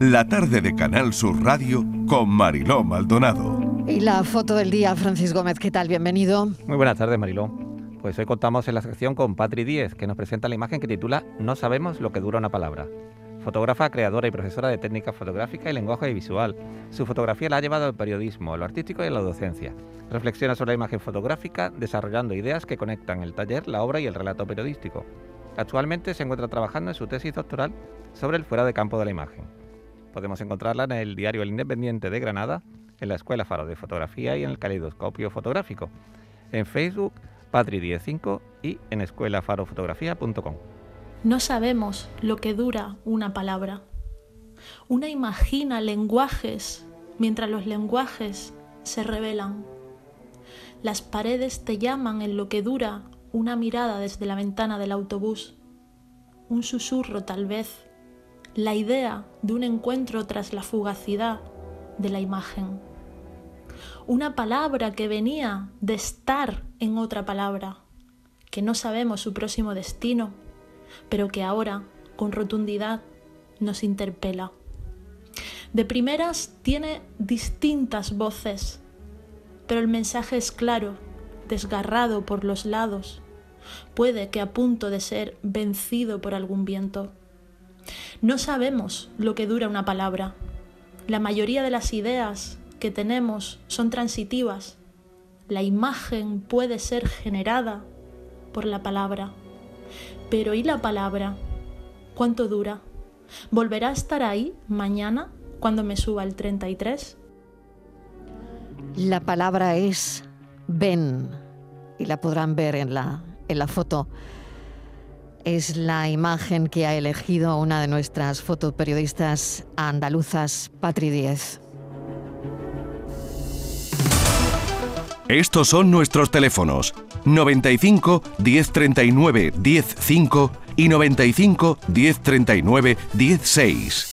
la tarde de Canal Sur Radio con Mariló Maldonado. Y la foto del día, Francis Gómez, ¿qué tal? Bienvenido. Muy buenas tardes, Mariló. Pues hoy contamos en la sección con Patri Díez, que nos presenta la imagen que titula No sabemos lo que dura una palabra. Fotógrafa, creadora y profesora de técnica fotográfica y lenguaje visual. Su fotografía la ha llevado al periodismo, a lo artístico y a la docencia. Reflexiona sobre la imagen fotográfica, desarrollando ideas que conectan el taller, la obra y el relato periodístico. Actualmente se encuentra trabajando en su tesis doctoral sobre el fuera de campo de la imagen. Podemos encontrarla en el diario El Independiente de Granada, en la Escuela Faro de Fotografía y en el Caleidoscopio Fotográfico, en Facebook Patri105 y en escuelafarofotografía.com. No sabemos lo que dura una palabra. Una imagina lenguajes mientras los lenguajes se revelan. Las paredes te llaman en lo que dura una mirada desde la ventana del autobús. Un susurro tal vez la idea de un encuentro tras la fugacidad de la imagen. Una palabra que venía de estar en otra palabra, que no sabemos su próximo destino, pero que ahora, con rotundidad, nos interpela. De primeras tiene distintas voces, pero el mensaje es claro, desgarrado por los lados, puede que a punto de ser vencido por algún viento. No sabemos lo que dura una palabra. La mayoría de las ideas que tenemos son transitivas. La imagen puede ser generada por la palabra. Pero ¿y la palabra? ¿Cuánto dura? ¿Volverá a estar ahí mañana cuando me suba el 33? La palabra es ven y la podrán ver en la, en la foto es la imagen que ha elegido una de nuestras fotoperiodistas andaluzas, Patri Díez. Estos son nuestros teléfonos 95 1039 105 y 95 1039 106.